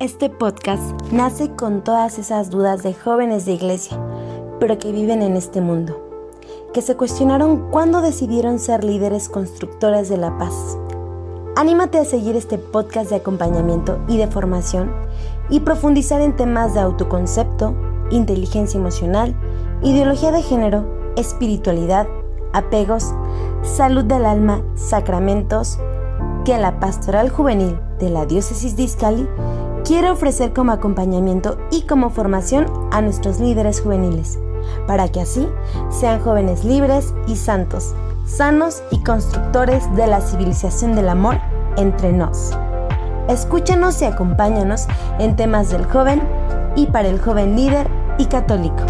Este podcast nace con todas esas dudas de jóvenes de iglesia, pero que viven en este mundo, que se cuestionaron cuándo decidieron ser líderes constructores de la paz. Anímate a seguir este podcast de acompañamiento y de formación y profundizar en temas de autoconcepto, inteligencia emocional, ideología de género, espiritualidad, apegos, salud del alma, sacramentos, que la Pastoral Juvenil de la Diócesis de Izcali quiere ofrecer como acompañamiento y como formación a nuestros líderes juveniles, para que así sean jóvenes libres y santos, sanos y constructores de la civilización del amor entre nos. Escúchanos y acompáñanos en temas del joven y para el joven líder y católico.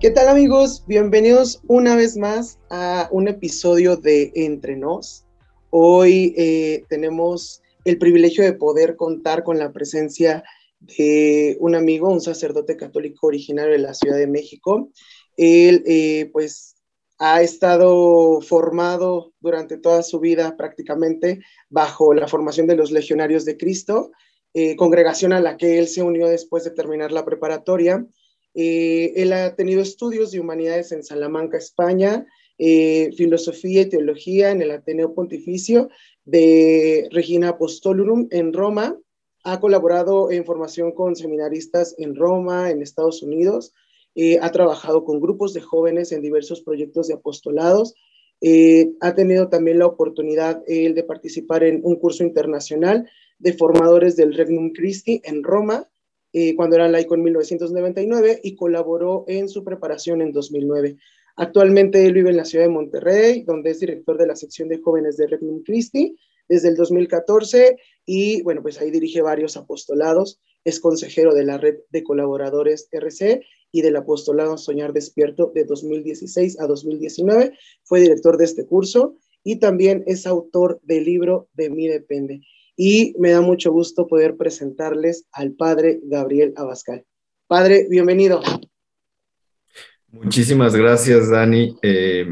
¿Qué tal amigos? Bienvenidos una vez más a un episodio de Entre Nos. Hoy eh, tenemos el privilegio de poder contar con la presencia de un amigo, un sacerdote católico originario de la Ciudad de México. Él eh, pues ha estado formado durante toda su vida prácticamente bajo la formación de los Legionarios de Cristo, eh, congregación a la que él se unió después de terminar la preparatoria eh, él ha tenido estudios de humanidades en Salamanca, España, eh, filosofía y teología en el Ateneo Pontificio de Regina Apostolorum en Roma. Ha colaborado en formación con seminaristas en Roma, en Estados Unidos. Eh, ha trabajado con grupos de jóvenes en diversos proyectos de apostolados. ha tenido también la oportunidad de participar en un curso internacional de formadores del Regnum Christi en Roma eh, cuando era laico en 1999 y colaboró en su preparación en 2009. Actualmente él vive en la ciudad de Monterrey, donde es director de la sección de jóvenes de Regnum Christi desde el 2014 y bueno, pues ahí dirige varios apostolados, es consejero de la red de colaboradores RC y del apostolado Soñar Despierto de 2016 a 2019, fue director de este curso y también es autor del libro De mí depende y me da mucho gusto poder presentarles al padre Gabriel Abascal. Padre, bienvenido. Muchísimas gracias, Dani. Eh,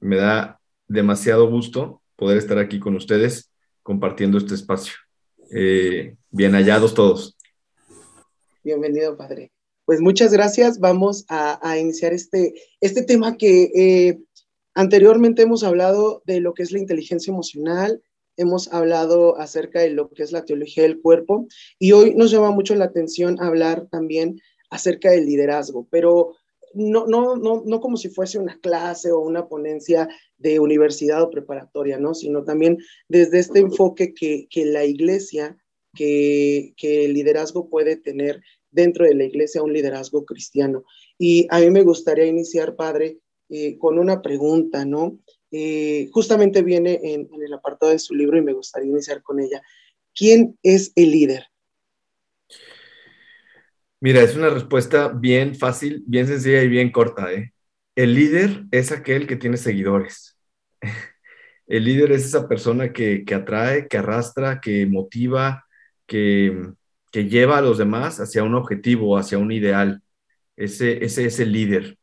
me da demasiado gusto poder estar aquí con ustedes compartiendo este espacio. Eh, bien hallados todos. Bienvenido, padre. Pues muchas gracias. Vamos a, iniciar este, este tema que eh, anteriormente hemos hablado de lo que es la inteligencia emocional, hemos hablado acerca de lo que es la teología del cuerpo y hoy nos llama mucho la atención hablar también acerca del liderazgo, pero no, no, no, no como si fuese una clase o una ponencia de universidad o preparatoria, ¿no? Sino también desde este enfoque que, que la iglesia, que, que el liderazgo puede tener dentro de la iglesia, un liderazgo cristiano. Y a mí me gustaría iniciar, padre, eh, con una pregunta, ¿no? Eh, justamente viene en, el apartado de su libro y me gustaría iniciar con ella. ¿Quién es el líder? Mira, es una respuesta bien fácil, bien sencilla y bien corta. ¿eh? El líder es aquel que tiene seguidores. El líder es esa persona que, atrae, que arrastra, que motiva, que, lleva a los demás hacia un objetivo, hacia un ideal. Ese, ese es el líder.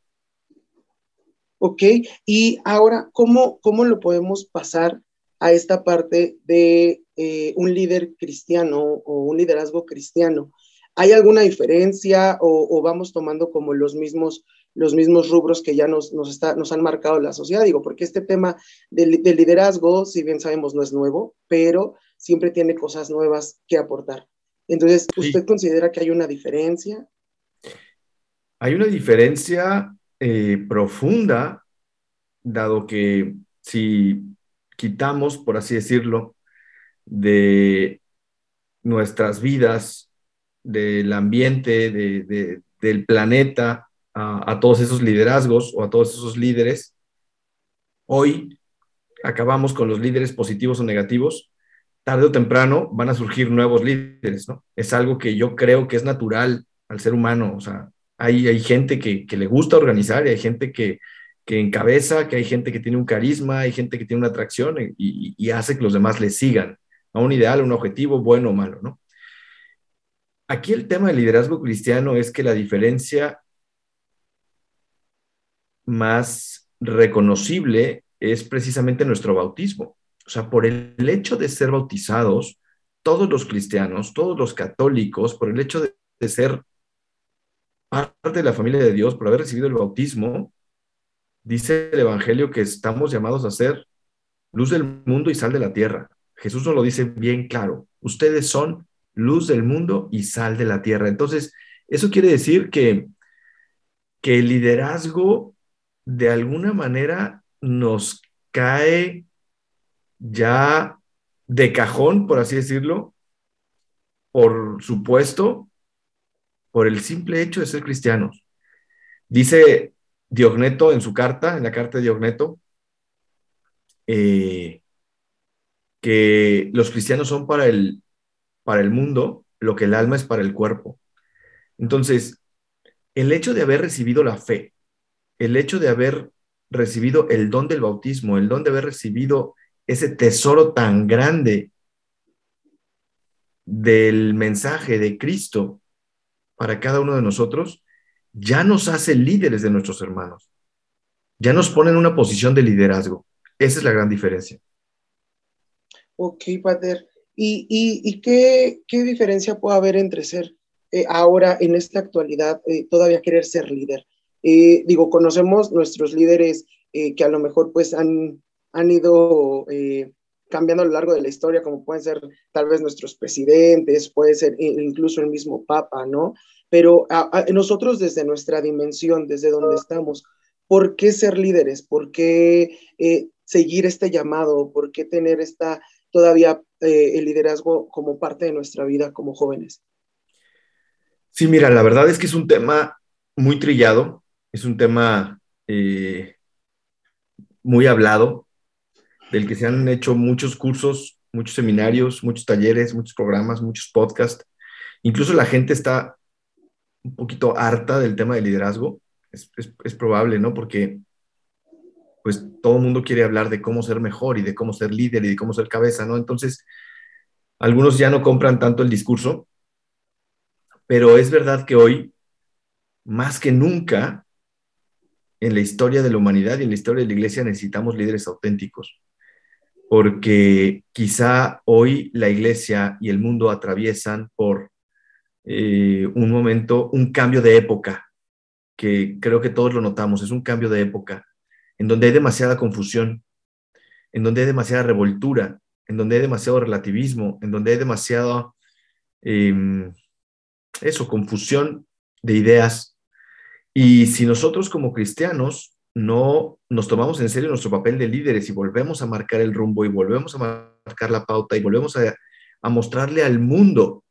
¿Ok? Y ahora, ¿cómo, cómo lo podemos pasar a esta parte de eh, un líder cristiano o un liderazgo cristiano? ¿Hay alguna diferencia o, vamos tomando como los mismos, los mismos rubros que ya nos, nos, está, nos han marcado la sociedad? Digo, porque este tema del, liderazgo, si bien sabemos, no es nuevo, pero siempre tiene cosas nuevas que aportar. Entonces, ¿usted considera que hay una diferencia? Hay una diferencia eh, profunda, dado que si quitamos, por así decirlo, de nuestras vidas, del ambiente, del planeta, a, todos esos liderazgos o a todos esos líderes, hoy acabamos con los líderes positivos o negativos, tarde o temprano van a surgir nuevos líderes, ¿no? Es algo que yo creo que es natural al ser humano, o sea, hay, gente que, le gusta organizar y hay gente que, encabeza, que hay gente que tiene un carisma, hay gente que tiene una atracción y, hace que los demás le sigan a un ideal, a un objetivo, bueno o malo, ¿no? Aquí el tema del liderazgo cristiano es que la diferencia más reconocible es precisamente nuestro bautismo. O sea, por el hecho de ser bautizados, todos los cristianos, todos los católicos, por el hecho de, ser parte de la familia de Dios, por haber recibido el bautismo, dice el Evangelio que estamos llamados a ser luz del mundo y sal de la tierra. Jesús nos lo dice bien claro. Ustedes son luz del mundo y sal de la tierra. Entonces, eso quiere decir que, que el liderazgo de alguna manera nos cae ya de cajón, por así decirlo, por supuesto, por el simple hecho de ser cristianos. Dice Diogneto en su carta, en la carta de Diogneto, eh, que los cristianos son para el, para el mundo lo que el alma es para el cuerpo. Entonces, el hecho de haber recibido la fe, el hecho de haber recibido el don del bautismo, el don de haber recibido ese tesoro tan grande del mensaje de Cristo para cada uno de nosotros, ya nos hace líderes de nuestros hermanos. Ya nos pone en una posición de liderazgo. Esa es la gran diferencia. Ok, Pater. ¿Y, qué, diferencia puede haber entre ser eh, ahora, en esta actualidad, eh, todavía querer ser líder? Eh, digo, conocemos nuestros líderes que a lo mejor pues han, han ido cambiando a lo largo de la historia, como pueden ser tal vez nuestros presidentes, puede ser incluso el mismo Papa, ¿no? Pero nosotros desde nuestra dimensión, desde donde estamos, ¿por qué ser líderes? ¿Por qué seguir este llamado? ¿Por qué tener esta todavía eh, el liderazgo como parte de nuestra vida como jóvenes? Sí, mira, la verdad es que es un tema muy trillado, es un tema eh, muy hablado, del que se han hecho muchos cursos, muchos seminarios, muchos talleres, muchos programas, muchos podcasts. Incluso la gente está un poquito harta del tema del liderazgo. Es, es probable, ¿no? Porque pues todo el mundo quiere hablar de cómo ser mejor y de cómo ser líder y de cómo ser cabeza, ¿no? Entonces, algunos ya no compran tanto el discurso, pero es verdad que hoy, más que nunca, en la historia de la humanidad y en la historia de la iglesia necesitamos líderes auténticos, porque quizá hoy la iglesia y el mundo atraviesan por eh, un momento, un cambio de época, que creo que todos lo notamos, es un cambio de época en donde hay demasiada confusión, en donde hay demasiada revoltura, en donde hay demasiado relativismo, en donde hay demasiada, em, eso, confusión de ideas. Y si nosotros como cristianos no nos tomamos en serio nuestro papel de líderes y volvemos a marcar el rumbo y volvemos a marcar la pauta y volvemos a, mostrarle al mundo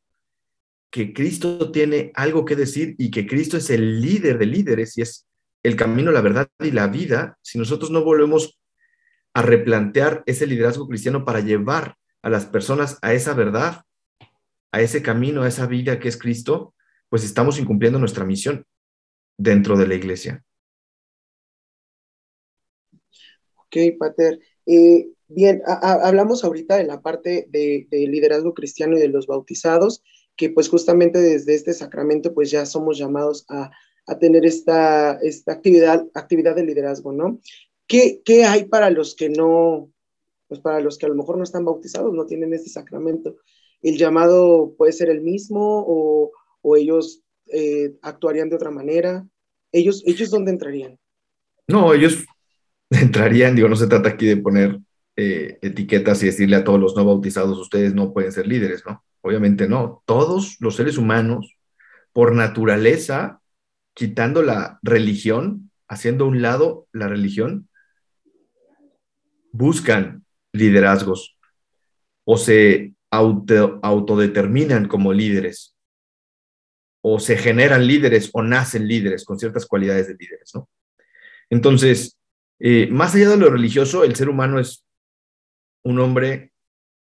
que Cristo tiene algo que decir y que Cristo es el líder de líderes y es el camino, la verdad y la vida, si nosotros no volvemos a replantear ese liderazgo cristiano para llevar a las personas a esa verdad, a ese camino, a esa vida que es Cristo, pues estamos incumpliendo nuestra misión dentro de la iglesia. Ok, Pater. Eh, bien, hablamos ahorita de la parte de, de, liderazgo cristiano y de los bautizados, que pues justamente desde este sacramento pues ya somos llamados a, a tener esta, esta actividad, actividad de liderazgo, ¿no? ¿Qué, ¿Qué, hay para los que no, pues para los que a lo mejor no están bautizados, no tienen este sacramento? ¿El llamado puede ser el mismo o, o ellos eh, actuarían de otra manera? ¿Ellos, ¿Ellos dónde entrarían? No, ellos entrarían, digo, no se trata aquí de poner eh, etiquetas y decirle a todos los no bautizados, ustedes no pueden ser líderes, ¿no? Obviamente no. Todos los seres humanos, por naturaleza, quitando la religión, haciendo a un lado la religión, buscan liderazgos o se autodeterminan como líderes o se generan líderes o nacen líderes con ciertas cualidades de líderes, ¿no? Entonces, eh, más allá de lo religioso, el ser humano es un hombre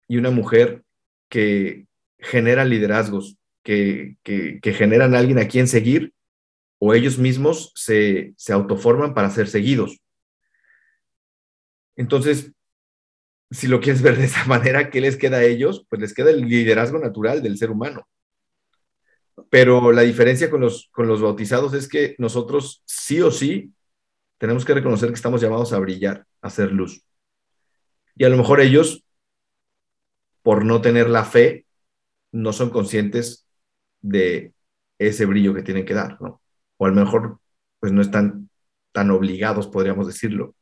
y una mujer que generan liderazgos, que, que, que generan a alguien a quien seguir o ellos mismos se, autoforman para ser seguidos. Entonces, si lo quieres ver de esa manera, ¿qué les queda a ellos? Pues les queda el liderazgo natural del ser humano. Pero la diferencia con los, con los bautizados es que nosotros sí o sí tenemos que reconocer que estamos llamados a brillar, a hacer luz. Y a lo mejor ellos, por no tener la fe, no son conscientes de ese brillo que tienen que dar, ¿no? O a lo mejor, pues no están tan obligados, podríamos decirlo.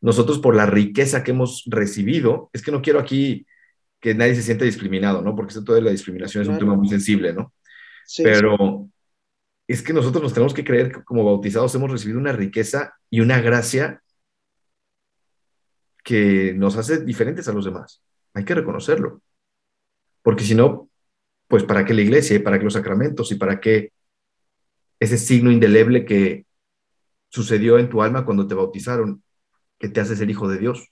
Nosotros, por la riqueza que hemos recibido, es que no quiero aquí que nadie se sienta discriminado, ¿no? Porque esto de la discriminación es un tema muy sensible, ¿no? Sí, Pero es que nosotros nos tenemos que creer que como bautizados hemos recibido una riqueza y una gracia que nos hace diferentes a los demás. Hay que reconocerlo. Porque si no, pues para qué la iglesia y para qué los sacramentos y para qué ese signo indeleble que sucedió en tu alma cuando te bautizaron, que te hace ser hijo de Dios,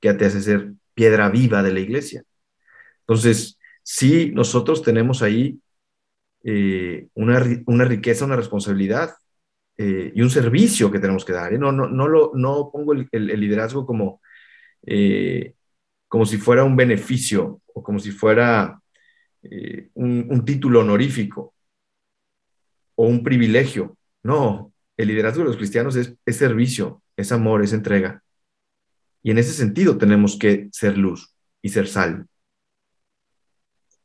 que te hace ser piedra viva de la iglesia. Entonces, sí, nosotros tenemos ahí eh, una, riqueza, una responsabilidad eh, y un servicio que tenemos que dar. ¿eh? No, no, no, lo, no pongo el, liderazgo como, como si fuera un beneficio o como si fuera un, título honorífico o un privilegio. No, el liderazgo de los cristianos es, es servicio, es amor, es entrega. Y en ese sentido tenemos que ser luz y ser sal.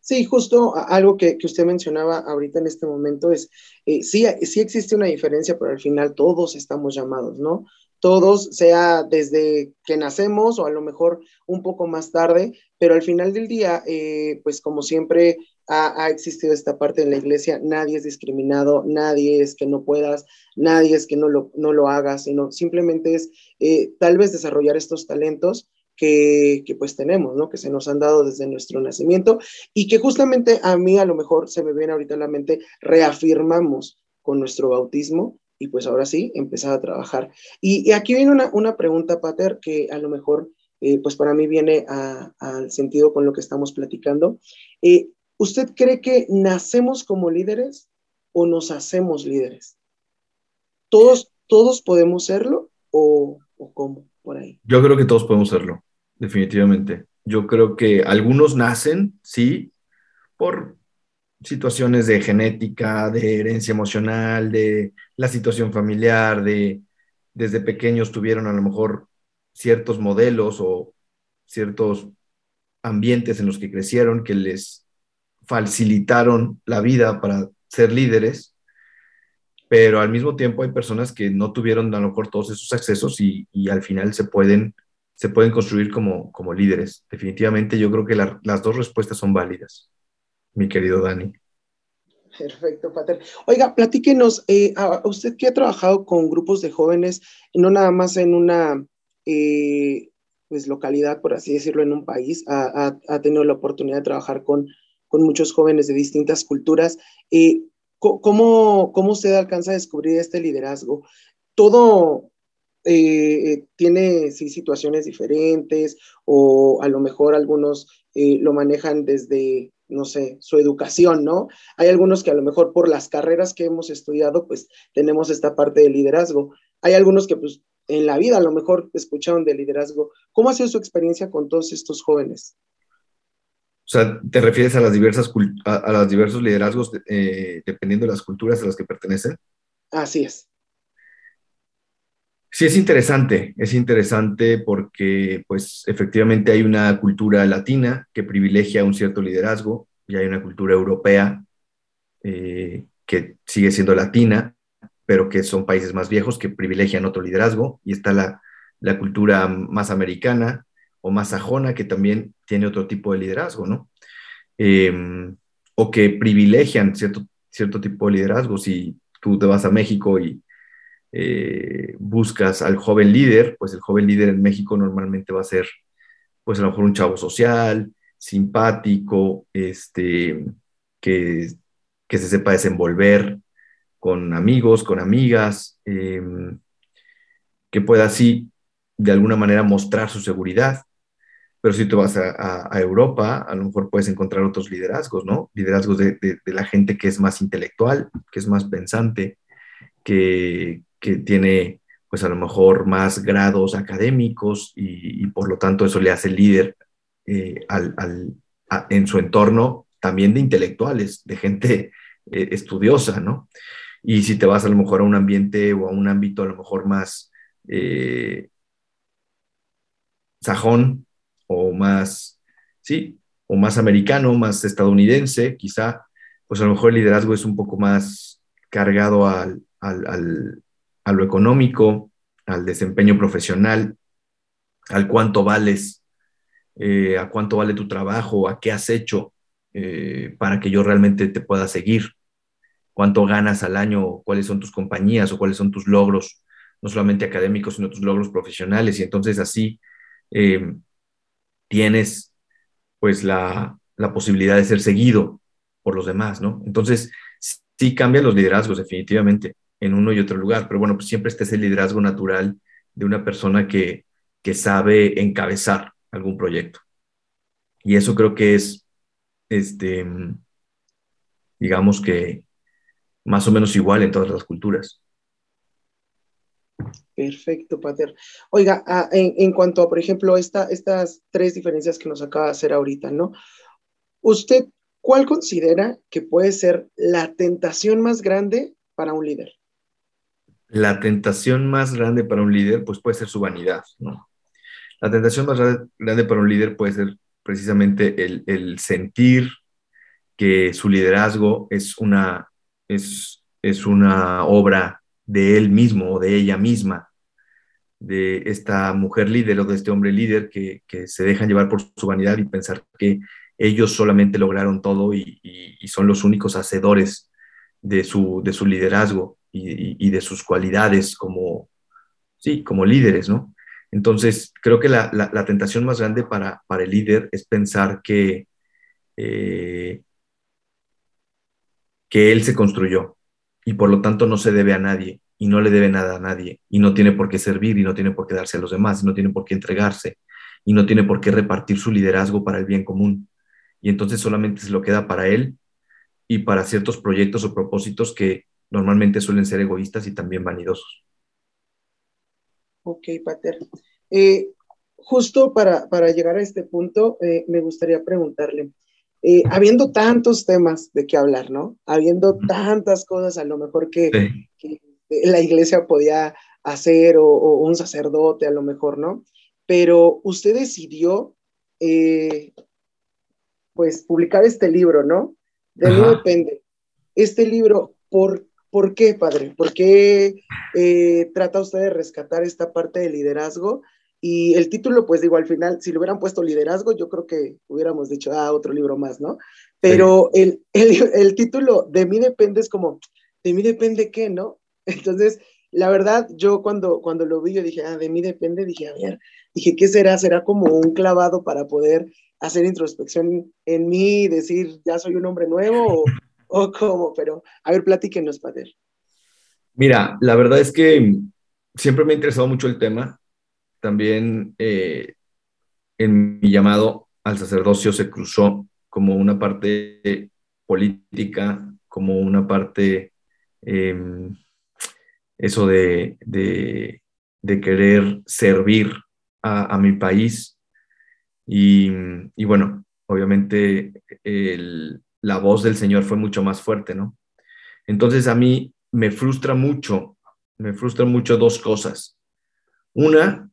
Sí, justo algo que, usted mencionaba ahorita en este momento es, eh, sí, sí existe una diferencia, pero al final todos estamos llamados, ¿no? Todos, sea desde que nacemos o a lo mejor un poco más tarde, pero al final del día, eh, pues como siempre ha, existido esta parte en la iglesia, nadie es discriminado, nadie es que no puedas, nadie es que no lo, no lo hagas, sino simplemente es eh, tal vez desarrollar estos talentos que, pues tenemos, ¿no? Que se nos han dado desde nuestro nacimiento y que justamente a mí a lo mejor se me viene ahorita la mente, reafirmamos con nuestro bautismo y pues ahora sí, empezar a trabajar. Y, aquí viene una, pregunta, Pater, que a lo mejor eh, pues para mí viene al sentido con lo que estamos platicando. Eh, ¿Usted cree que nacemos como líderes o nos hacemos líderes? ¿Todos, todos podemos serlo o, o cómo? Yo creo que todos podemos serlo definitivamente. Yo creo que algunos nacen, sí, por situaciones de genética, de herencia emocional, de la situación familiar, de desde pequeños tuvieron a lo mejor ciertos modelos o ciertos ambientes en los que crecieron que les facilitaron la vida para ser líderes, pero al mismo tiempo hay personas que no tuvieron a lo mejor todos esos accesos y, al final se pueden se pueden construir como, como líderes. Definitivamente yo creo que las dos respuestas son válidas, mi querido Dani. Perfecto, Pater. Oiga, platíquenos, eh, usted que ha trabajado con grupos de jóvenes, no nada más en una eh, pues, localidad, por así decirlo, en un país, ha, tenido la oportunidad de trabajar con, con muchos jóvenes de distintas culturas. Eh, ¿cómo, ¿Cómo usted alcanza a descubrir este liderazgo? Todo, eh, tiene sí situaciones diferentes o a lo mejor algunos eh, lo manejan desde, no sé, su educación, ¿no? Hay algunos que a lo mejor por las carreras que hemos estudiado, pues tenemos esta parte de liderazgo. Hay algunos que pues en la vida a lo mejor escucharon de liderazgo. ¿Cómo ha sido su experiencia con todos estos jóvenes? O sea, ¿te refieres a las diversas a, los diversos liderazgos eh, dependiendo de las culturas a las que pertenecen? Así es. Sí, es interesante, es interesante porque pues efectivamente hay una cultura latina que privilegia un cierto liderazgo y hay una cultura europea eh, que sigue siendo latina, pero que son países más viejos que privilegian otro liderazgo y está la, cultura más americana o más que también tiene otro tipo de liderazgo, ¿no? Em, o que privilegian cierto, cierto tipo de liderazgo. Si tú te vas a México y eh, buscas al joven líder, pues el joven líder en México normalmente va a ser, pues a lo mejor un chavo social, simpático, este, que, que se sepa desenvolver con amigos, con amigas, em, que pueda así de alguna manera mostrar su seguridad. Pero si te vas a, Europa, a lo mejor puedes encontrar otros liderazgos, ¿no? Liderazgos de, de, la gente que es más intelectual, que es más pensante, que, que tiene pues a lo mejor más grados académicos y, por lo tanto eso le hace líder eh, al, en su entorno también de intelectuales, de gente eh, estudiosa, ¿no? Y si te vas a lo mejor a un ambiente o a un ámbito a lo mejor más, eh, sajón o más, sí, o más americano, más estadounidense, quizá, pues a lo mejor el liderazgo es un poco más cargado al, a lo económico, al desempeño profesional, al cuánto vales, eh, a cuánto vale tu trabajo, a qué has hecho eh, para que yo realmente te pueda seguir, cuánto ganas al año, cuáles son tus compañías o cuáles son tus logros, no solamente académicos, sino tus logros profesionales. Y entonces así eh, tienes pues la, posibilidad de ser seguido por los demás, ¿no? Entonces, sí cambian los liderazgos definitivamente en uno y otro lugar, pero bueno, pues siempre está ese liderazgo natural de una persona que, que sabe encabezar algún proyecto. Y eso creo que es, este, digamos que más o menos igual en todas las culturas. Perfecto, Pater. Oiga, ah, en, cuanto a, por ejemplo, esta, estas tres diferencias que nos acaba de hacer ahorita, ¿no? ¿Usted cuál considera que puede ser la tentación más grande para un líder? la tentación más grande para un líder, pues puede ser su vanidad, ¿no? La tentación más grande para un líder puede ser precisamente el, sentir que su liderazgo es una, es, es una obra de él mismo o de ella misma, de esta mujer líder o de este hombre líder que, se dejan llevar por su vanidad y pensar que ellos solamente lograron todo y, y son los únicos hacedores de su, de su liderazgo y, de sus cualidades como, sí, como líderes, ¿no? Entonces, creo que la, tentación más grande para, para, el líder es pensar que, eh, que él se construyó y por lo tanto no se debe a nadie y no le debe nada a nadie y no tiene por qué servir y no tiene por qué darse a los demás y no tiene por qué entregarse y no tiene por qué repartir su liderazgo para el bien común. Y entonces solamente se lo queda para él y para ciertos proyectos o propósitos que normalmente suelen ser egoístas y también vanidosos. Ok, Pater. Eh, justo para, llegar a este punto, eh, me gustaría preguntarle, eh, habiendo tantos temas de qué hablar, ¿no? Habiendo tantas cosas a lo mejor que, la iglesia podía hacer o, un sacerdote a lo mejor, ¿no? Pero usted decidió, pues, publicar este libro, ¿no? De mí depende. Este libro, ¿por ¿Por qué, padre? ¿Por qué eh, trata usted de rescatar esta parte de liderazgo? Y el título, pues digo, al final, si le hubieran puesto liderazgo, yo creo que hubiéramos dicho, ah, otro libro más, ¿no? Pero el, el, título de mí depende es como, de mí depende qué, ¿no? Entonces, la verdad, yo cuando, cuando lo vi, yo dije, ah, de mí depende, dije, a ver, dije, ¿qué será? ¿Será como un clavado para poder hacer introspección en mí y decir, ya soy un hombre nuevo? o cómo, pero a ver, platíquenos, padre. Mira, la verdad es que siempre me ha interesado mucho el tema. También eh, en mi llamado al sacerdocio se cruzó como una parte política, como una parte, em, eso de, querer servir a, mi país. Y, y, bueno, obviamente la voz del Señor fue mucho más fuerte, ¿no? Entonces a mí me frustra mucho, me frustra mucho dos cosas. Una,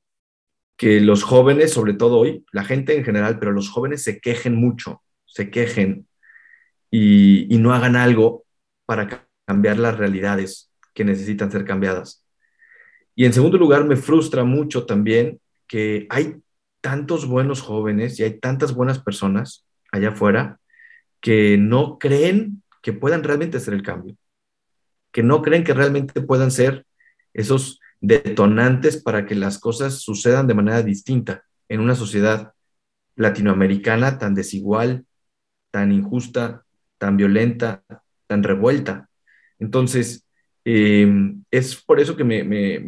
que los jóvenes, sobre todo hoy, la gente en general, pero los jóvenes se quejen mucho, se quejen y, no hagan algo para cambiar las realidades que necesitan ser cambiadas. Y en segundo lugar, me frustra mucho también que hay tantos buenos jóvenes y hay tantas buenas personas allá afuera que no creen que puedan realmente hacer el cambio, que no creen que realmente puedan ser esos detonantes para que las cosas sucedan de manera distinta en una sociedad latinoamericana tan desigual, tan injusta, tan violenta, tan revuelta. Entonces, em, es por eso que me,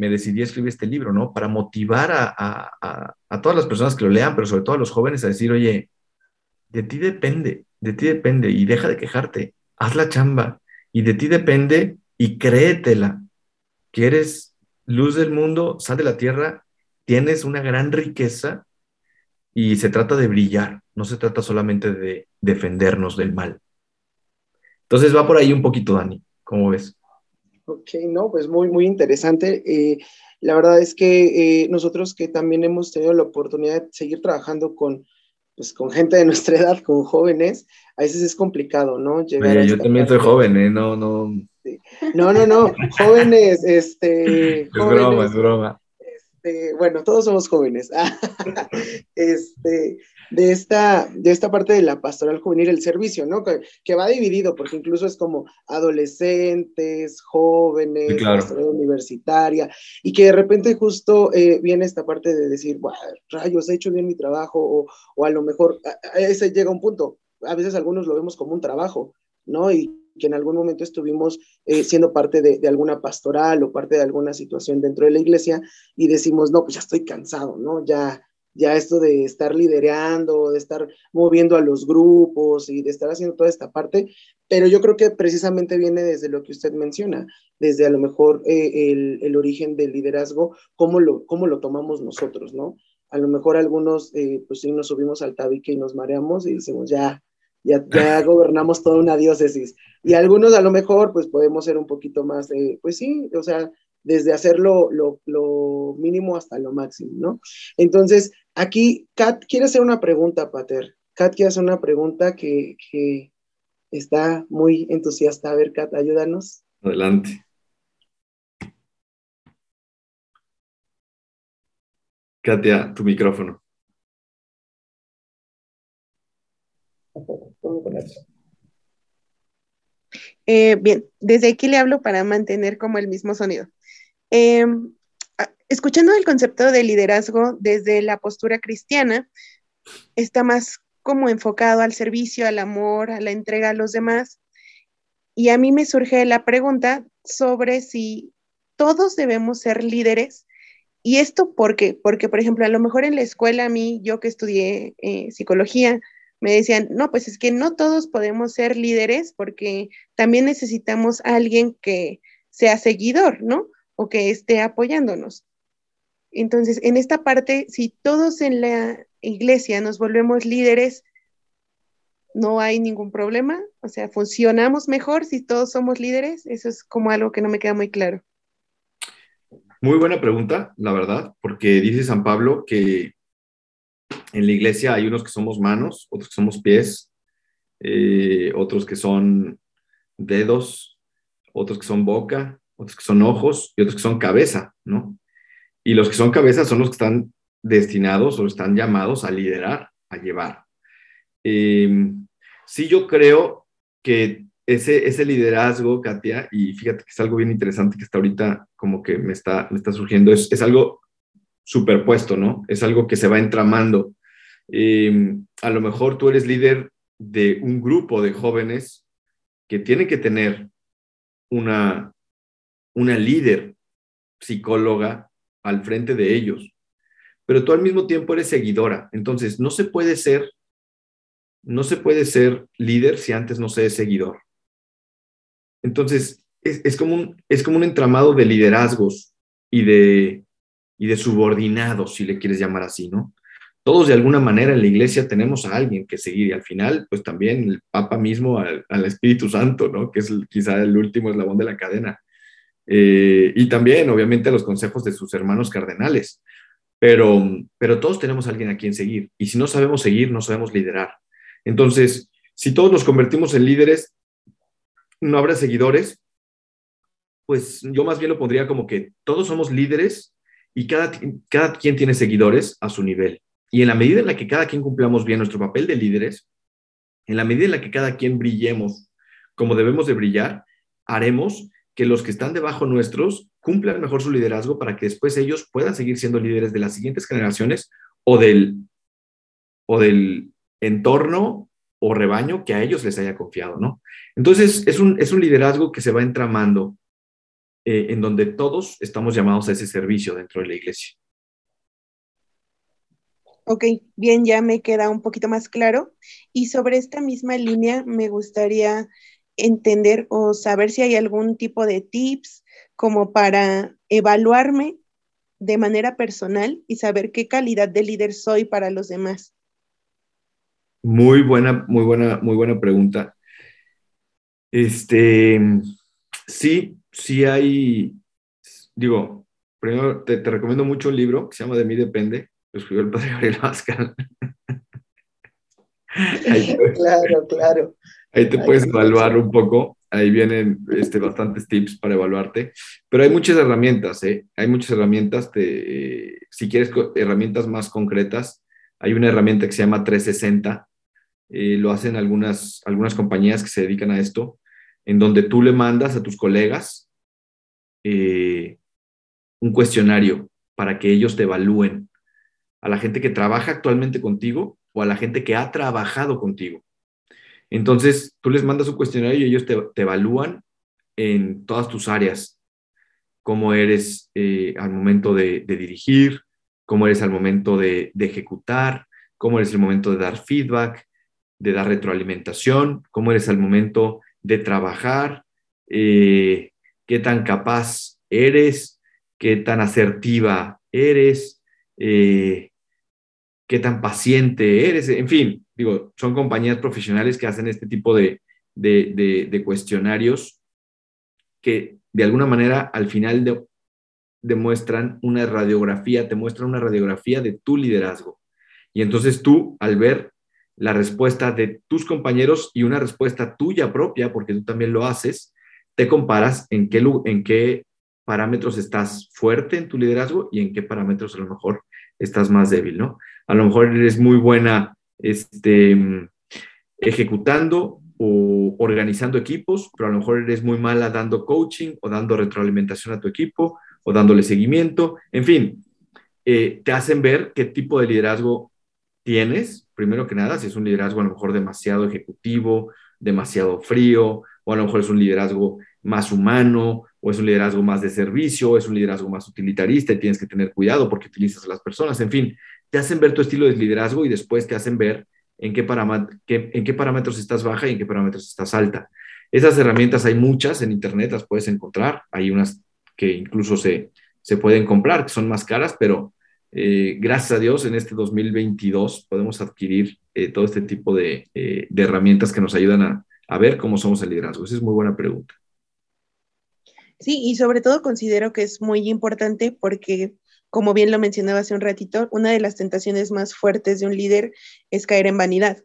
decidí a escribir este libro, ¿no? Para motivar a, a, todas las personas que lo lean, pero sobre todo a los jóvenes a decir, oye, de ti depende, de ti depende y deja de quejarte, haz la chamba y de ti depende y créetela, que eres luz del mundo, sal de la tierra, tienes una gran riqueza y se trata de brillar, no se trata solamente de defendernos del mal. Entonces va por ahí un poquito, Dani, ¿cómo ves? Ok, no, pues muy, muy interesante. Eh, La verdad es que eh, nosotros que también hemos tenido la oportunidad de seguir trabajando con, pues, con gente de nuestra edad, con jóvenes, a veces es complicado, ¿no? Llegar yo también soy joven, ¿eh? No, no. No, no, no, jóvenes, este... Es broma, es broma. Este, bueno, todos somos jóvenes. este, de esta, de esta parte de la pastoral juvenil, el servicio, ¿no? Que, va dividido, porque incluso es como adolescentes, jóvenes, pastoral universitaria, y que de repente justo eh, viene esta parte de decir, rayos, he hecho bien mi trabajo, o, a lo mejor, a, ese llega un punto, a veces algunos lo vemos como un trabajo, ¿no? Y que en algún momento estuvimos eh, siendo parte de, de, alguna pastoral o parte de alguna situación dentro de la iglesia y decimos, no, pues ya estoy cansado, ¿no? Ya, ya esto de estar liderando, de estar moviendo a los grupos y de estar haciendo toda esta parte, pero yo creo que precisamente viene desde lo que usted menciona, desde a lo mejor eh, el, origen del liderazgo, cómo lo, cómo lo tomamos nosotros, ¿no? A lo mejor algunos, eh, pues sí, nos subimos al tabique y nos mareamos y decimos, ya, ya, ya gobernamos toda una diócesis. Y algunos a lo mejor, pues podemos ser un poquito más, pues sí, o sea, desde hacerlo lo, lo, mínimo hasta lo máximo, ¿no? Entonces, aquí Kat quiere hacer una pregunta, Pater. Kat quiere hacer una pregunta que, que está muy entusiasta. A ver, Kat, ayúdanos. Adelante. Katia, tu micrófono. Eh, bien, desde aquí le hablo para mantener como el mismo sonido. Em, escuchando el concepto de liderazgo desde la postura cristiana, está más como enfocado al servicio, al amor, a la entrega a los demás. Y a mí me surge la pregunta sobre si todos debemos ser líderes. ¿Y esto por qué? Porque, por ejemplo, a lo mejor en la escuela, a mí, yo que estudié eh, psicología, me decían, no, pues es que no todos podemos ser líderes porque también necesitamos a alguien que sea seguidor, ¿no? o que esté apoyándonos. Entonces, en esta parte, si todos en la iglesia nos volvemos líderes, no hay ningún problema, o sea, funcionamos mejor si todos somos líderes, eso es como algo que no me queda muy claro. Muy buena pregunta, la verdad, porque dice San Pablo que en la iglesia hay unos que somos manos, otros que somos pies, eh, otros que son dedos, otros que son boca, otros que son ojos y otros que son cabeza, ¿no? Y los que son cabeza son los que están destinados o están llamados a liderar, a llevar. Em, sí, yo creo que ese, ese liderazgo, Katia, y fíjate que es algo bien interesante que está ahorita como que me está, me está surgiendo, es, es algo superpuesto, ¿no? Es algo que se va entramando. Em, a lo mejor tú eres líder de un grupo de jóvenes que tienen que tener una, una líder psicóloga al frente de ellos, pero tú al mismo tiempo eres seguidora. Entonces, no se puede ser, no se puede ser líder si antes no se es seguidor. Entonces, es, como, un, es como un entramado de liderazgos y de, y de subordinados, si le quieres llamar así, ¿no? Todos de alguna manera en la iglesia tenemos a alguien que seguir y al final, pues también el Papa mismo al, Espíritu Santo, ¿no? Que es quizá el último eslabón de la cadena. Eh, y también, obviamente, los consejos de sus hermanos cardenales. Pero, pero todos tenemos a alguien a quien seguir. Y si no sabemos seguir, no sabemos liderar. Entonces, si todos nos convertimos en líderes, no habrá seguidores. Pues yo más bien lo pondría como que todos somos líderes y cada, cada quien tiene seguidores a su nivel. Y en la medida en la que cada quien cumplamos bien nuestro papel de líderes, en la medida en la que cada quien brillemos como debemos de brillar, haremos que los que están debajo nuestros cumplan mejor su liderazgo para que después ellos puedan seguir siendo líderes de las siguientes generaciones o del, o del entorno o rebaño que a ellos les haya confiado, ¿no? Entonces, es un, es un liderazgo que se va entramando eh, en donde todos estamos llamados a ese servicio dentro de la iglesia. Ok, bien, ya me queda un poquito más claro. Y sobre esta misma línea, me gustaría entender o saber si hay algún tipo de tips como para evaluarme de manera personal y saber qué calidad de líder soy para los demás. Muy buena, muy buena, muy buena pregunta. Este, sí, sí hay, digo, primero te, recomiendo mucho un libro que se llama De mí depende, lo escribió el padre Gabriel Vázquez. claro, claro. Ahí te puedes evaluar un poco. Ahí vienen este, bastantes tips para evaluarte. Pero hay muchas herramientas, ¿eh? Hay muchas herramientas. De, si quieres herramientas más concretas, hay una herramienta que se llama 360. Eh, lo hacen algunas, algunas compañías que se dedican a esto, en donde tú le mandas a tus colegas eh, un cuestionario para que ellos te evalúen. A la gente que trabaja actualmente contigo o a la gente que ha trabajado contigo. Entonces, tú les mandas un cuestionario y ellos te, evalúan en todas tus áreas. Cómo eres eh, al momento de, dirigir, cómo eres al momento de, ejecutar, cómo eres el momento de dar feedback, de dar retroalimentación, cómo eres al momento de trabajar, eh, qué tan capaz eres, qué tan asertiva eres, eh, qué tan paciente eres, en fin, digo, son compañías profesionales que hacen este tipo de, de, cuestionarios que de alguna manera al final demuestran una radiografía, te muestran una radiografía de tu liderazgo. Y entonces tú, al ver la respuesta de tus compañeros y una respuesta tuya propia, porque tú también lo haces, te comparas en qué, en qué parámetros estás fuerte en tu liderazgo y en qué parámetros a lo mejor estás más débil, ¿no? A lo mejor eres muy buena este, ejecutando o organizando equipos, pero a lo mejor eres muy mala dando coaching o dando retroalimentación a tu equipo o dándole seguimiento. En fin, eh, te hacen ver qué tipo de liderazgo tienes, primero que nada, si es un liderazgo a lo mejor demasiado ejecutivo, demasiado frío, o a lo mejor es un liderazgo más humano, o es un liderazgo más de servicio, o es un liderazgo más utilitarista y tienes que tener cuidado porque utilizas a las personas, en fin, te hacen ver tu estilo de liderazgo y después te hacen ver en qué, parámetros estás baja y en qué parámetros estás alta. Esas herramientas hay muchas en Internet, las puedes encontrar, hay unas que incluso se, se pueden comprar, que son más caras, pero eh, gracias a Dios en este 2022 podemos adquirir eh, todo este tipo de, eh, de, herramientas que nos ayudan a, a ver cómo somos el liderazgo. Esa es muy buena pregunta. Sí, y sobre todo considero que es muy importante porque, como bien lo mencionaba hace un ratito, una de las tentaciones más fuertes de un líder es caer en vanidad.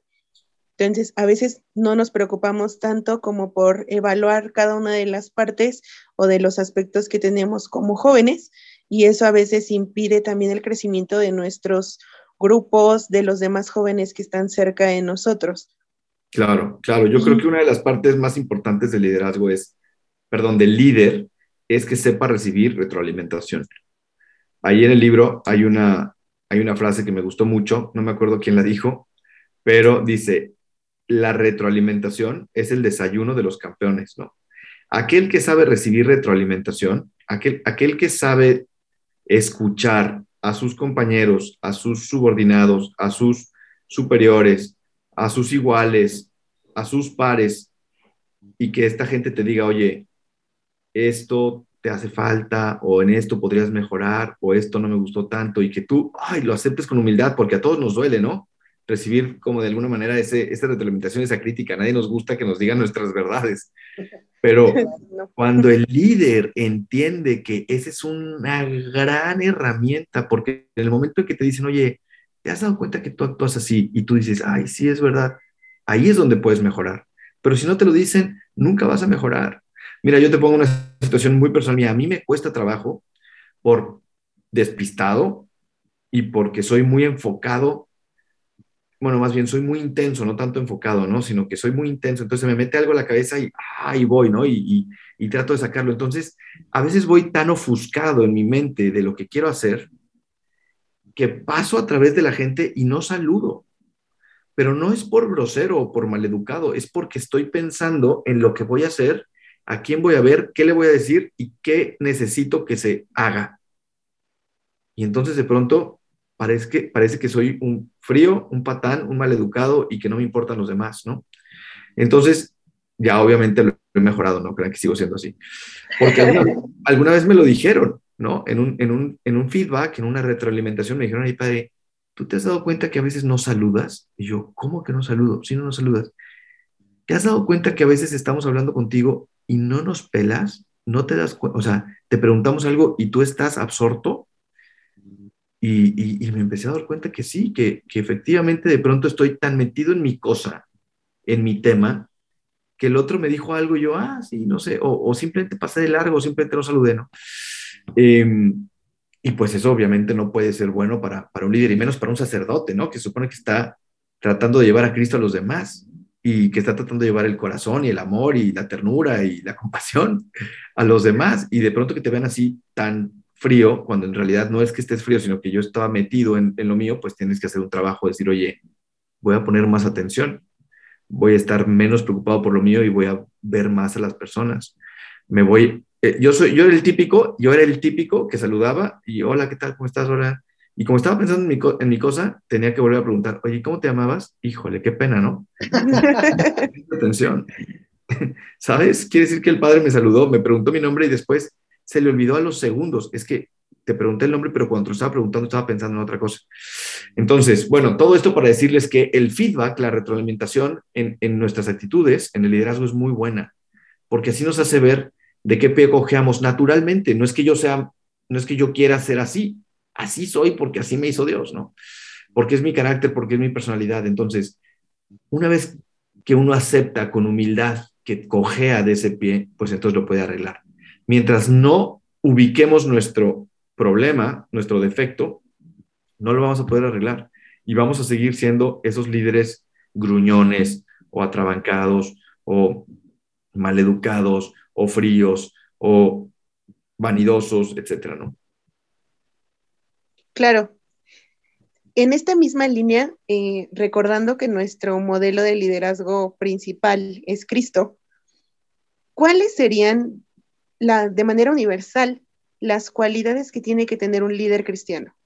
Entonces, a veces no nos preocupamos tanto como por evaluar cada una de las partes o de los aspectos que tenemos como jóvenes y eso a veces impide también el crecimiento de nuestros grupos, de los demás jóvenes que están cerca de nosotros. Claro, claro. Yo creo que una de las partes más importantes del liderazgo es perdón, del líder es que sepa recibir retroalimentación. Ahí en el libro hay una, hay una frase que me gustó mucho, no me acuerdo quién la dijo, pero dice, la retroalimentación es el desayuno de los campeones, ¿no? Aquel que sabe recibir retroalimentación, aquel, aquel que sabe escuchar a sus compañeros, a sus subordinados, a sus superiores, a sus iguales, a sus pares, y que esta gente te diga, oye, esto te hace falta o en esto podrías mejorar o esto no me gustó tanto y que tú, ay, lo aceptes con humildad porque a todos nos duele, ¿no? Recibir como de alguna manera ese, esa retroalimentación, esa crítica. A nadie nos gusta que nos digan nuestras verdades. Pero cuando el líder entiende que esa es una gran herramienta, porque en el momento en que te dicen, oye, ¿te has dado cuenta que tú actúas así? Y tú dices, ay, sí, es verdad. Ahí es donde puedes mejorar. Pero si no te lo dicen, nunca vas a mejorar. Mira, yo te pongo una situación muy personal. a mí me cuesta trabajo por despistado y porque soy muy enfocado. Bueno, más bien soy muy intenso, no tanto enfocado, ¿no? Sino que soy muy intenso. Entonces me mete algo en la cabeza y ahí voy, ¿no? Y, y trato de sacarlo. Entonces, a veces voy tan ofuscado en mi mente de lo que quiero hacer que paso a través de la gente y no saludo pero no es por grosero o por maleducado, es porque estoy pensando en lo que voy a hacer a quién voy a ver, qué le voy a decir y qué necesito que se haga. Y entonces de pronto parece que, parece que soy un frío, un patán, un maleducado y que no me importan los demás, ¿no? Entonces, ya obviamente lo he mejorado, no crean que sigo siendo así. Porque alguna, vez me lo dijeron, ¿no? En un, en, un, en un feedback, en una retroalimentación, me dijeron, ay, padre, ¿tú te has dado cuenta que a veces no saludas? Y yo, ¿cómo que no saludo? Si no nos saludas. ¿Te has dado cuenta que a veces estamos hablando contigo y no nos pelas? no te das cuenta, o sea, te preguntamos algo y tú estás absorto. Y, y, me empecé a dar cuenta que sí, que, que efectivamente de pronto estoy tan metido en mi cosa, en mi tema, que el otro me dijo algo yo, ah, sí, no sé, o, simplemente pasé de largo, o simplemente no saludé, ¿no? Eh, y pues eso obviamente no puede ser bueno para, para un líder y menos para un sacerdote, ¿no? Que supone que está tratando de llevar a Cristo a los demás y que está tratando de llevar el corazón y el amor y la ternura y la compasión a los demás. Y de pronto que te vean así tan frío, cuando en realidad no es que estés frío, sino que yo estaba metido en, lo mío, pues tienes que hacer un trabajo, decir, oye, voy a poner más atención voy a estar menos preocupado por lo mío y voy a ver más a las personas. Me voy, eh, yo soy, yo era el típico, yo era el típico que saludaba y hola, ¿qué tal? ¿Cómo estás ahora? Y como estaba pensando en mi, en mi cosa, tenía que volver a preguntar, oye, ¿cómo te llamabas? Híjole, qué pena, ¿no? Atención. ¿Sabes? Quiere decir que el padre me saludó, me preguntó mi nombre y después se le olvidó a los segundos. Es que te pregunté el nombre, pero cuando te estaba preguntando estaba pensando en otra cosa. Entonces, bueno, todo esto para decirles que el feedback, la retroalimentación en, nuestras actitudes, en el liderazgo es muy buena, porque así nos hace ver de qué pie cojeamos naturalmente. No es que yo sea, no es que yo quiera ser así, así soy porque así me hizo Dios, ¿no? Porque es mi carácter, porque es mi personalidad. Entonces, una vez que uno acepta con humildad que cojea de ese pie, pues entonces lo puede arreglar. Mientras no ubiquemos nuestro problema, nuestro defecto, no lo vamos a poder arreglar y vamos a seguir siendo esos líderes gruñones o atrabancados o maleducados o fríos o vanidosos, etcétera, ¿no? Claro. En esta misma línea, eh, recordando que nuestro modelo de liderazgo principal es Cristo, ¿cuáles serían de manera universal las cualidades que tiene que tener un líder cristiano?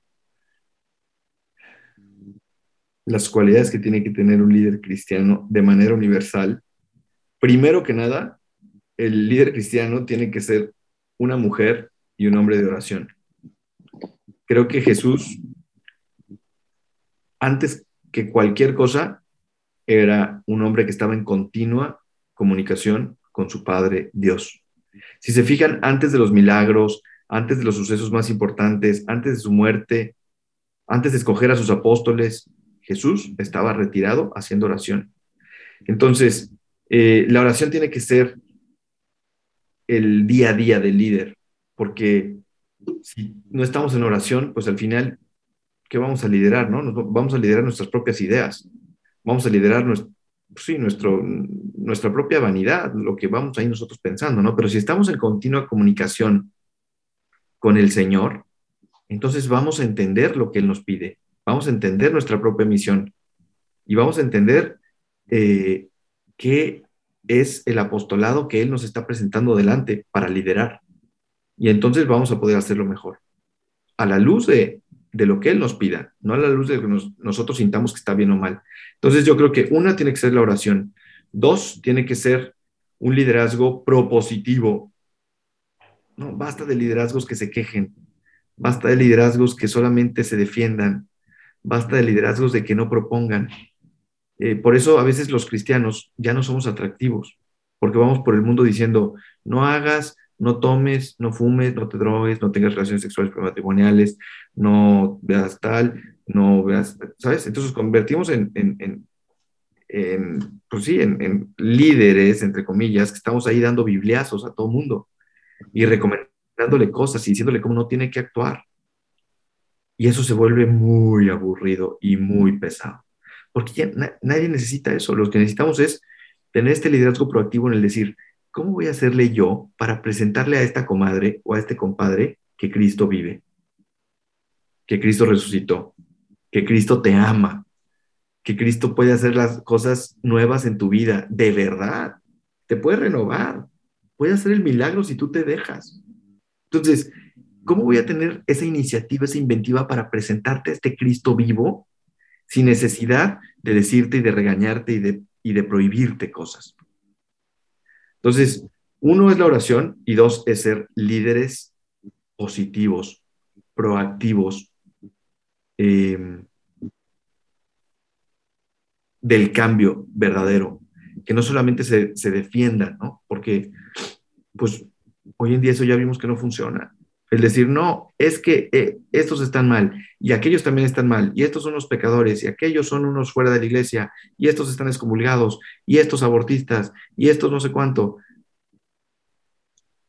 Las cualidades que tiene que tener un líder cristiano de manera universal. Primero que nada, el líder cristiano tiene que ser una mujer y un hombre de oración. Creo que Jesús, antes que cualquier cosa, era un hombre que estaba en continua comunicación con su Padre Dios. Si se fijan, antes de los milagros, antes de los sucesos más importantes, antes de su muerte, antes de escoger a sus apóstoles, Jesús estaba retirado haciendo oración. Entonces, eh, la oración tiene que ser el día a día del líder, porque si no estamos en oración, pues al final, ¿qué vamos a liderar? No? vamos a liderar nuestras propias ideas, vamos a liderar nuestro, sí, nuestra propia vanidad, lo que vamos ahí nosotros pensando, ¿no? Pero si estamos en continua comunicación con el Señor, entonces vamos a entender lo que Él nos pide, vamos a entender nuestra propia misión y vamos a entender eh, qué es el apostolado que Él nos está presentando delante para liderar. Y entonces vamos a poder hacerlo mejor, a la luz de, lo que Él nos pida, no a la luz de lo que nosotros sintamos que está bien o mal. Entonces yo creo que una tiene que ser la oración, dos tiene que ser un liderazgo propositivo, no, basta de liderazgos que se quejen, basta de liderazgos que solamente se defiendan, basta de liderazgos de que no propongan. Eh, por eso a veces los cristianos ya no somos atractivos, porque vamos por el mundo diciendo, no hagas, no tomes, no fumes, no te drogues, no tengas relaciones sexuales prematrimoniales, no veas tal, no veas, ¿sabes? Entonces convertimos en, en, en, pues sí, en, líderes, entre comillas, que estamos ahí dando bibliazos a todo mundo y recomendándole cosas y diciéndole cómo no tiene que actuar. Y eso se vuelve muy aburrido y muy pesado. Porque ya nadie necesita eso. Lo que necesitamos es tener este liderazgo proactivo en el decir, ¿cómo voy a hacerle yo para presentarle a esta comadre o a este compadre que Cristo vive? Que Cristo resucitó, que Cristo te ama, que Cristo puede hacer las cosas nuevas en tu vida, de verdad. Te puede renovar, puede hacer el milagro si tú te dejas. Entonces, ¿cómo voy a tener esa iniciativa, esa inventiva para presentarte a este Cristo vivo sin necesidad de decirte y de regañarte y de, y de prohibirte cosas? Entonces, uno es la oración y dos es ser líderes positivos, proactivos, em, del cambio verdadero, que no solamente se, se defiendan, ¿no? Porque pues Hoy en día eso ya vimos que no funciona. El decir, no, es que eh, estos están mal y aquellos también están mal y estos son los pecadores y aquellos son unos fuera de la iglesia y estos están excomulgados y estos abortistas y estos no sé cuánto.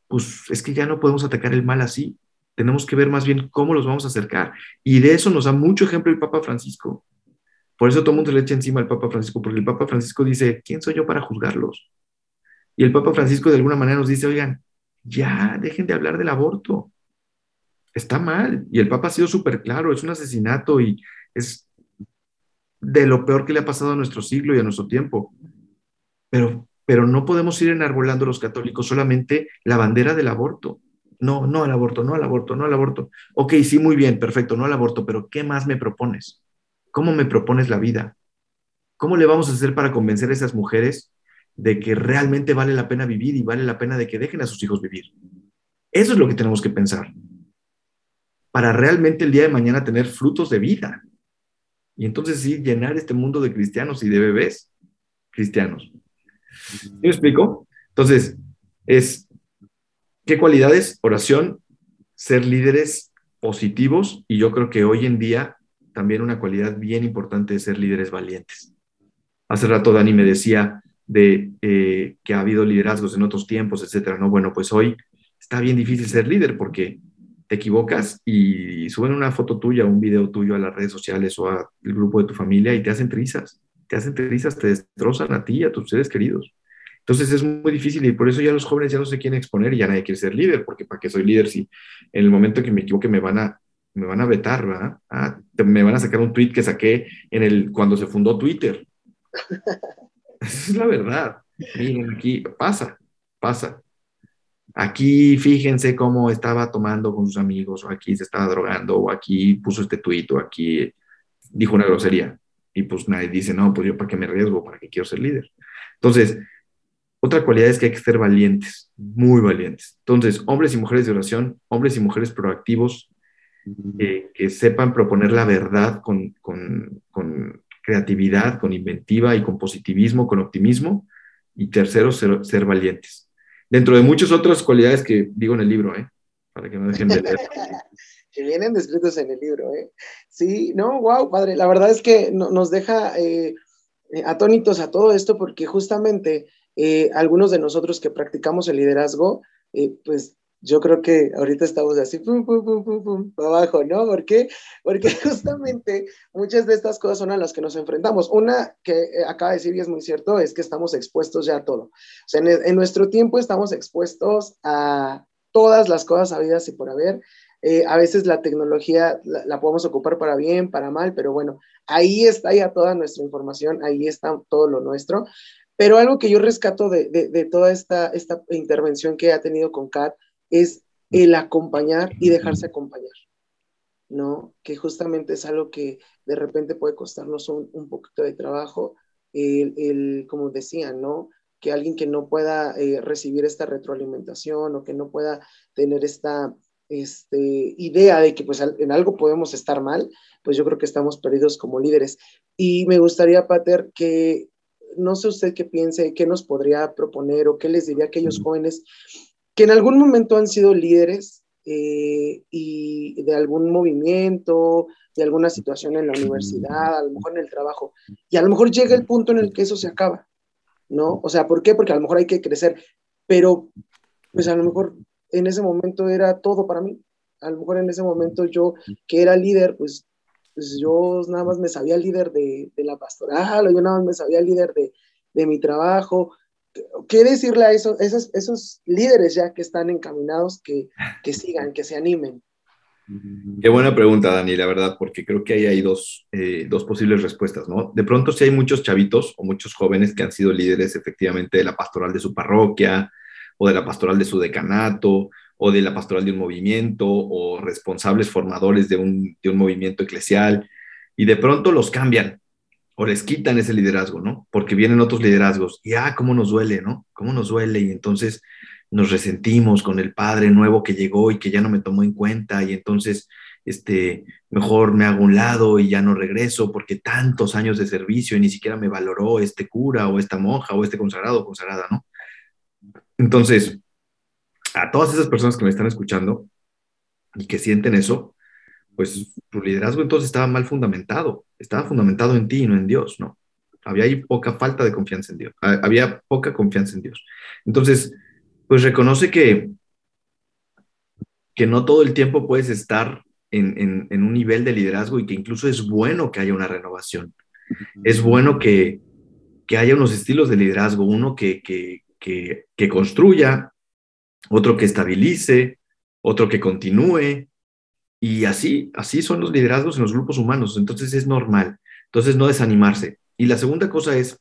Pues es que ya no podemos atacar el mal así. Tenemos que ver más bien cómo los vamos a acercar. Y de eso nos da mucho ejemplo el Papa Francisco. Por eso todo el mundo le echa encima al Papa Francisco, porque el Papa Francisco dice, ¿quién soy yo para juzgarlos? Y el Papa Francisco de alguna manera nos dice, oigan, ya dejen de hablar del aborto. Está mal. Y el Papa ha sido súper claro, es un asesinato y es de lo peor que le ha pasado a nuestro siglo y a nuestro tiempo. Pero, pero no podemos ir enarbolando los católicos solamente la bandera del aborto. No, no al aborto, no al aborto, no al aborto. Ok, sí, muy bien, perfecto, no al aborto, pero ¿qué más me propones? ¿Cómo me propones la vida? ¿Cómo le vamos a hacer para convencer a esas mujeres de que realmente vale la pena vivir y vale la pena de que dejen a sus hijos vivir? Eso es lo que tenemos que pensar para realmente el día de mañana tener frutos de vida. Y entonces sí, llenar este mundo de cristianos y de bebés cristianos. ¿Me explico? Entonces, es, ¿qué cualidades? Oración, ser líderes positivos y yo creo que hoy en día también una cualidad bien importante es ser líderes valientes. Hace rato Dani me decía de eh, que ha habido liderazgos en otros tiempos, etcétera, ¿no? Bueno, pues hoy está bien difícil ser líder porque te equivocas y suben una foto tuya, un video tuyo a las redes sociales o al grupo de tu familia y te hacen trizas, te hacen trizas, te destrozan a ti y a tus seres queridos. Entonces es muy difícil y por eso ya los jóvenes ya no se quieren exponer y ya nadie quiere ser líder, porque ¿para qué soy líder si en el momento que me equivoque me van a, me van a vetar, ¿verdad? Ah, me van a sacar un tweet que saqué en el, cuando se fundó Twitter. Esa es la verdad. Miren, aquí pasa, pasa. Aquí fíjense cómo estaba tomando con sus amigos, o aquí se estaba drogando, o aquí puso este tuit, o aquí dijo una grosería. Y pues nadie dice, no, pues yo para qué me arriesgo, para qué quiero ser líder. Entonces, otra cualidad es que hay que ser valientes, muy valientes. Entonces, hombres y mujeres de oración, hombres y mujeres proactivos, eh, que sepan proponer la verdad con, con, con, creatividad, con inventiva y con positivismo, con optimismo. Y tercero, ser, ser, valientes. Dentro de muchas otras cualidades que digo en el libro, ¿eh? para que no dejen de leer. que vienen descritos en el libro, ¿eh? Sí, no, wow, padre. La verdad es que no, nos deja eh, atónitos a todo esto porque justamente eh, algunos de nosotros que practicamos el liderazgo, eh, pues yo creo que ahorita estamos así, pum, pum, pum, pum, pum, abajo, ¿no? ¿Por qué? Porque justamente muchas de estas cosas son a las que nos enfrentamos. Una que eh, acaba de decir y es muy cierto es que estamos expuestos ya a todo. O sea, en, en nuestro tiempo estamos expuestos a todas las cosas habidas y por haber. Eh, a veces la tecnología la, la, podemos ocupar para bien, para mal, pero bueno, ahí está ya toda nuestra información, ahí está todo lo nuestro. Pero algo que yo rescato de, de, de toda esta, esta intervención que ha tenido con Kat es el acompañar y dejarse acompañar, ¿no? Que justamente es algo que de repente puede costarnos un, un poquito de trabajo, el, el, como decían, ¿no? Que alguien que no pueda eh, recibir esta retroalimentación o que no pueda tener esta este, idea de que pues en algo podemos estar mal, pues yo creo que estamos perdidos como líderes. Y me gustaría, Pater, que no sé usted qué piense, qué nos podría proponer o qué les diría a aquellos jóvenes que en algún momento han sido líderes eh, y de algún movimiento, de alguna situación en la universidad, a lo mejor en el trabajo, y a lo mejor llega el punto en el que eso se acaba, ¿no? O sea, ¿por qué? Porque a lo mejor hay que crecer, pero pues a lo mejor en ese momento era todo para mí. A lo mejor en ese momento yo, que era líder, pues, pues yo nada más me sabía líder de, la pastoral, o yo nada más me sabía líder de, de mi trabajo, ¿qué decirle a esos, esos, esos líderes ya que están encaminados que, que, sigan, que se animen? Qué buena pregunta, Dani, la verdad, porque creo que ahí hay dos, eh, dos posibles respuestas, ¿no? De pronto, si hay muchos chavitos o muchos jóvenes que han sido líderes efectivamente de la pastoral de su parroquia o de la pastoral de su decanato o de la pastoral de un movimiento o responsables formadores de un, de un movimiento eclesial y de pronto los cambian o les quitan ese liderazgo, ¿no? Porque vienen otros liderazgos y, ah, cómo nos duele, ¿no? Cómo nos duele y entonces nos resentimos con el padre nuevo que llegó y que ya no me tomó en cuenta y entonces, este, mejor me hago un lado y ya no regreso porque tantos años de servicio y ni siquiera me valoró este cura o esta monja o este consagrado o consagrada, ¿no? Entonces, a todas esas personas que me están escuchando y que sienten eso, pues tu liderazgo entonces estaba mal fundamentado, estaba fundamentado en ti y no en Dios, ¿no? Había ahí poca falta de confianza en Dios, había poca confianza en Dios. Entonces, pues reconoce que, que no todo el tiempo puedes estar en, un nivel de liderazgo y que incluso es bueno que haya una renovación. Es bueno que, haya unos estilos de liderazgo, uno que, que construya, otro que estabilice, otro que continúe, y así, así son los liderazgos en los grupos humanos, entonces es normal. Entonces no desanimarse. Y la segunda cosa es,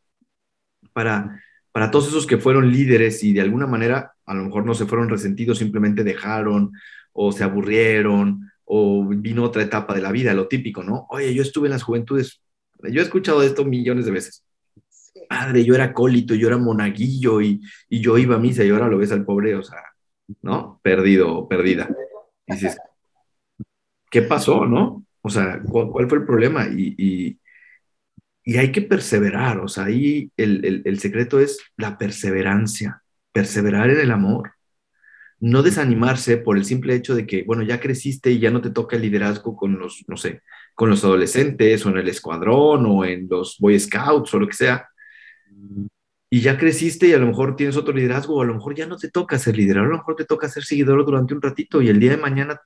para, para todos esos que fueron líderes y de alguna manera a lo mejor no se fueron resentidos, simplemente dejaron o se aburrieron o vino otra etapa de la vida, lo típico, ¿no? Oye, yo estuve en las juventudes, yo he escuchado esto millones de veces. Padre, yo era acólito, yo era monaguillo y, y yo iba a misa y ahora lo ves al pobre, o sea, ¿no? Perdido, perdida. dices, ¿qué pasó, no? O sea, ¿cuál, fue el problema? Y, hay que perseverar, o sea, ahí el, secreto es la perseverancia, perseverar en el amor. No desanimarse por el simple hecho de que, bueno, ya creciste y ya no te toca el liderazgo con los, no sé, con los adolescentes o en el escuadrón o en los Boy Scouts o lo que sea. Y ya creciste y a lo mejor tienes otro liderazgo o a lo mejor ya no te toca ser líder, a lo mejor te toca ser seguidor durante un ratito y el día de mañana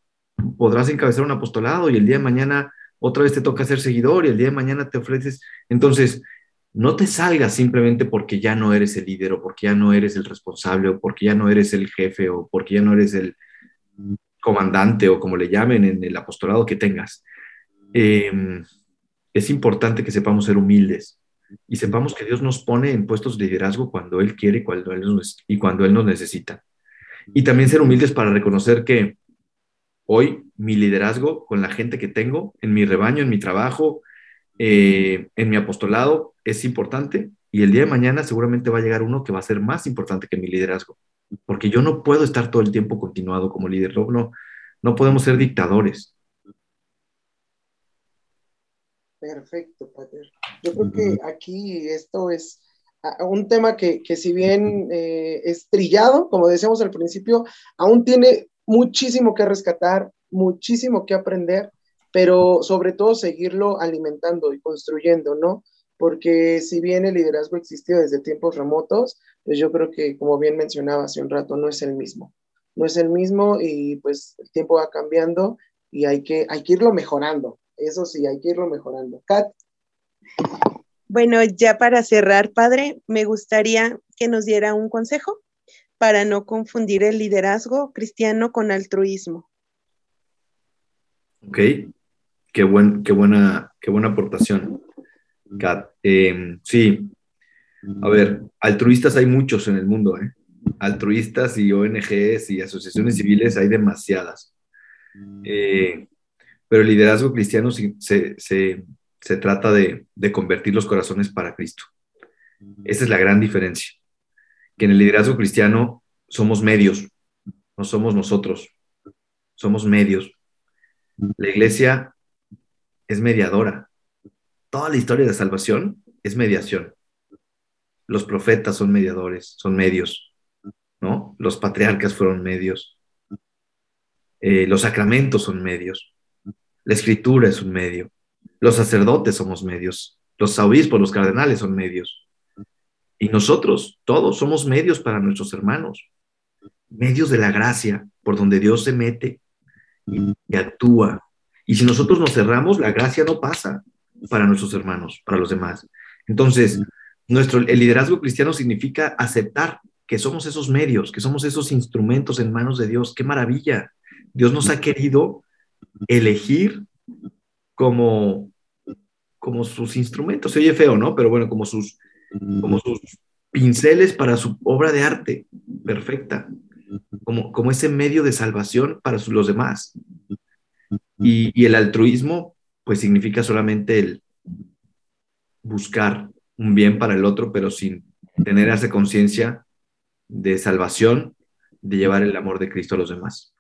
podrás encabezar un apostolado y el día de mañana otra vez te toca ser seguidor y el día de mañana te ofreces. Entonces, no te salgas simplemente porque ya no eres el líder o porque ya no eres el responsable o porque ya no eres el jefe o porque ya no eres el comandante o como le llamen en el apostolado que tengas. Em, es importante que sepamos ser humildes y sepamos que Dios nos pone en puestos de liderazgo cuando Él quiere cuando Él nos, y cuando Él nos necesita. Y también ser humildes para reconocer que hoy mi liderazgo con la gente que tengo, en mi rebaño, en mi trabajo, eh, en mi apostolado, es importante. Y el día de mañana seguramente va a llegar uno que va a ser más importante que mi liderazgo. Porque yo no puedo estar todo el tiempo continuado como líder. No, no podemos ser dictadores. Perfecto, Pater. Yo creo que aquí esto es un tema que, que si bien eh, es trillado, como decíamos al principio, aún tiene muchísimo que rescatar, muchísimo que aprender, pero sobre todo seguirlo alimentando y construyendo, ¿no? Porque si bien el liderazgo existió desde tiempos remotos, pues yo creo que, como bien mencionaba hace un rato, no es el mismo. No es el mismo y pues el tiempo va cambiando y hay que, hay que irlo mejorando. Eso sí, hay que irlo mejorando. Kat. Bueno, ya para cerrar, padre, me gustaría que nos diera un consejo para no confundir el liderazgo cristiano con altruismo. Ok, qué, buen, qué, buena, qué buena aportación, Kat. Em, sí, a ver, altruistas hay muchos en el mundo, ¿eh? Altruistas y ONGs y asociaciones civiles hay demasiadas. Eh, pero el liderazgo cristiano se, se, trata de, de convertir los corazones para Cristo. Esa es la gran diferencia que en el liderazgo cristiano somos medios, no somos nosotros, somos medios. La iglesia es mediadora. Toda la historia de salvación es mediación. Los profetas son mediadores, son medios, ¿no? Los patriarcas fueron medios. Eh, los sacramentos son medios. La escritura es un medio. Los sacerdotes somos medios. Los obispos, los cardenales son medios. Y nosotros, todos, somos medios para nuestros hermanos, medios de la gracia, por donde Dios se mete y, actúa. Y si nosotros nos cerramos, la gracia no pasa para nuestros hermanos, para los demás. Entonces, nuestro, el liderazgo cristiano significa aceptar que somos esos medios, que somos esos instrumentos en manos de Dios. ¡Qué maravilla! Dios nos ha querido elegir como, como sus instrumentos. Se oye feo, ¿no? Pero bueno, como sus, como sus pinceles para su obra de arte perfecta, como, como ese medio de salvación para los demás. Y, el altruismo, pues significa solamente el buscar un bien para el otro, pero sin tener esa conciencia de salvación, de llevar el amor de Cristo a los demás.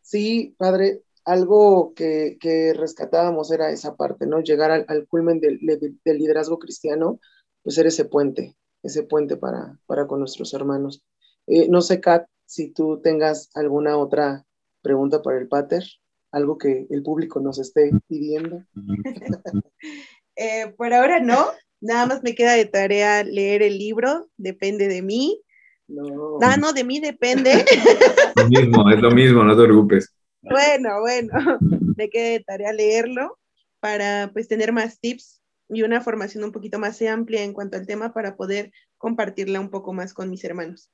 Sí, padre, algo que, rescatábamos era esa parte, ¿no? Llegar al, culmen del, liderazgo cristiano, pues ser ese puente, ese puente para, para con nuestros hermanos. Eh, no sé, Kat, si tú tengas alguna otra pregunta para el Pater, algo que el público nos esté pidiendo. Eh, por ahora no, nada más me queda de tarea leer el libro, depende de mí. No. Ah, no, de mí depende. Lo mismo, es lo mismo, no te preocupes. Bueno, bueno, me queda de tarea leerlo para pues tener más tips y una formación un poquito más amplia en cuanto al tema para poder compartirla un poco más con mis hermanos.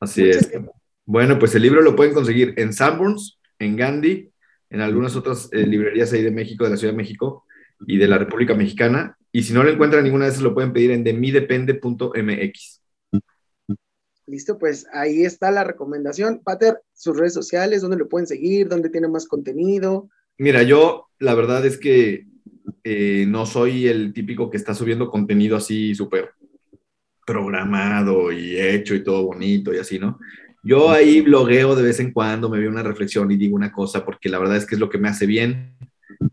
Así Muchas es. gracias. Bueno, pues el libro lo pueden conseguir en Sanborns, en Gandhi, en algunas otras eh, librerías ahí de México, de la Ciudad de México y de la República Mexicana. Y si no lo encuentran en ninguna de esas, lo pueden pedir en demidepende.mx. Listo, pues ahí está la recomendación. Pater, sus redes sociales, dónde lo pueden seguir, dónde tiene más contenido. Mira, yo la verdad es que eh, no soy el típico que está subiendo contenido así súper programado y hecho y todo bonito y así, ¿no? Yo ahí blogueo de vez en cuando, me veo una reflexión y digo una cosa porque la verdad es que es lo que me hace bien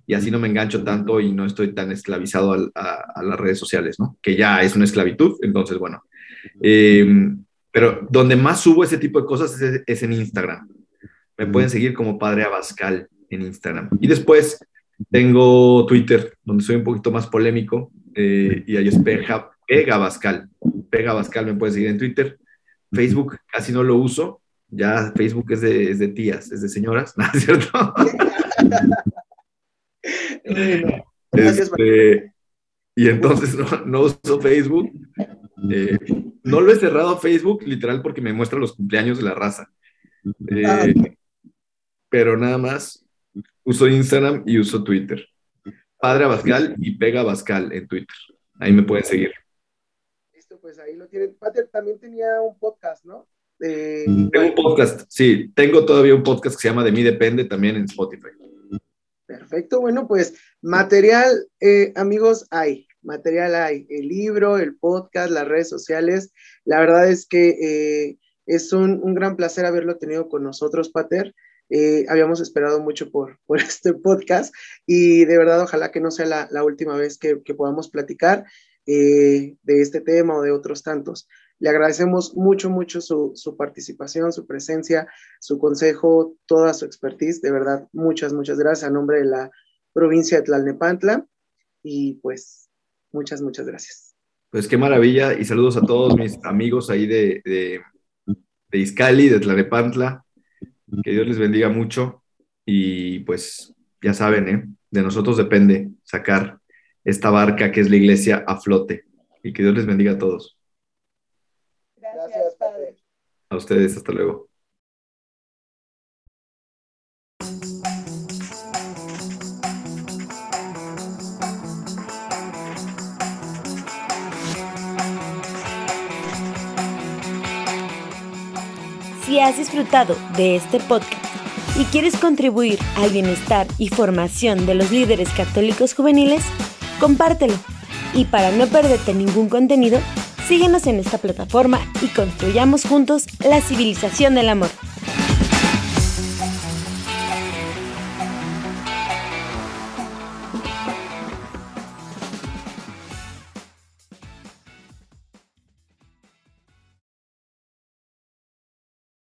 y así no me engancho tanto y no estoy tan esclavizado a, las redes sociales, ¿no? Que ya es una esclavitud, entonces, bueno. Eh, pero donde más subo ese tipo de cosas es, es en Instagram. Me pueden seguir como Padre Abascal en Instagram. Y después tengo Twitter, donde soy un poquito más polémico, eh, y ahí es Pega, Pega Abascal. Pega Abascal me pueden seguir en Twitter. Facebook casi no lo uso. Ya Facebook es de, es de tías, es de señoras, ¿no es cierto? Este, y entonces no, no uso Facebook. Eh, no lo he cerrado Facebook, literal, porque me muestra los cumpleaños de la raza. Eh, Ah, pero nada más uso Instagram y uso Twitter. Padre Abascal y Pega Abascal en Twitter. Ahí me pueden seguir. Listo, pues ahí lo tienen. Pater también tenía un podcast, ¿no? Eh, Tengo un podcast, sí, tengo todavía un podcast que se llama De mí depende también en Spotify. Perfecto, bueno, pues material, eh, amigos, hay, material hay, el libro, el podcast, las redes sociales. La verdad es que eh, es un, un, gran placer haberlo tenido con nosotros, Pater. Eh, habíamos esperado mucho por, por, este podcast y de verdad ojalá que no sea la, la última vez que, que podamos platicar eh, de este tema o de otros tantos. Le agradecemos mucho, mucho su, su, participación, su presencia, su consejo, toda su expertise. De verdad, muchas, muchas gracias a nombre de la provincia de Tlalnepantla. Y pues, muchas, muchas gracias. Pues qué maravilla y saludos a todos mis amigos ahí de, de, de Izcali, de Tlalnepantla. Que Dios les bendiga mucho y pues ya saben, ¿eh? de nosotros depende sacar esta barca que es la iglesia a flote y que Dios les bendiga a todos. Gracias, Padre. A ustedes, hasta luego. Has disfrutado de este podcast y quieres contribuir al bienestar y formación de los líderes católicos juveniles, compártelo. Y para no perderte ningún contenido, síguenos en esta plataforma y construyamos juntos la civilización del amor.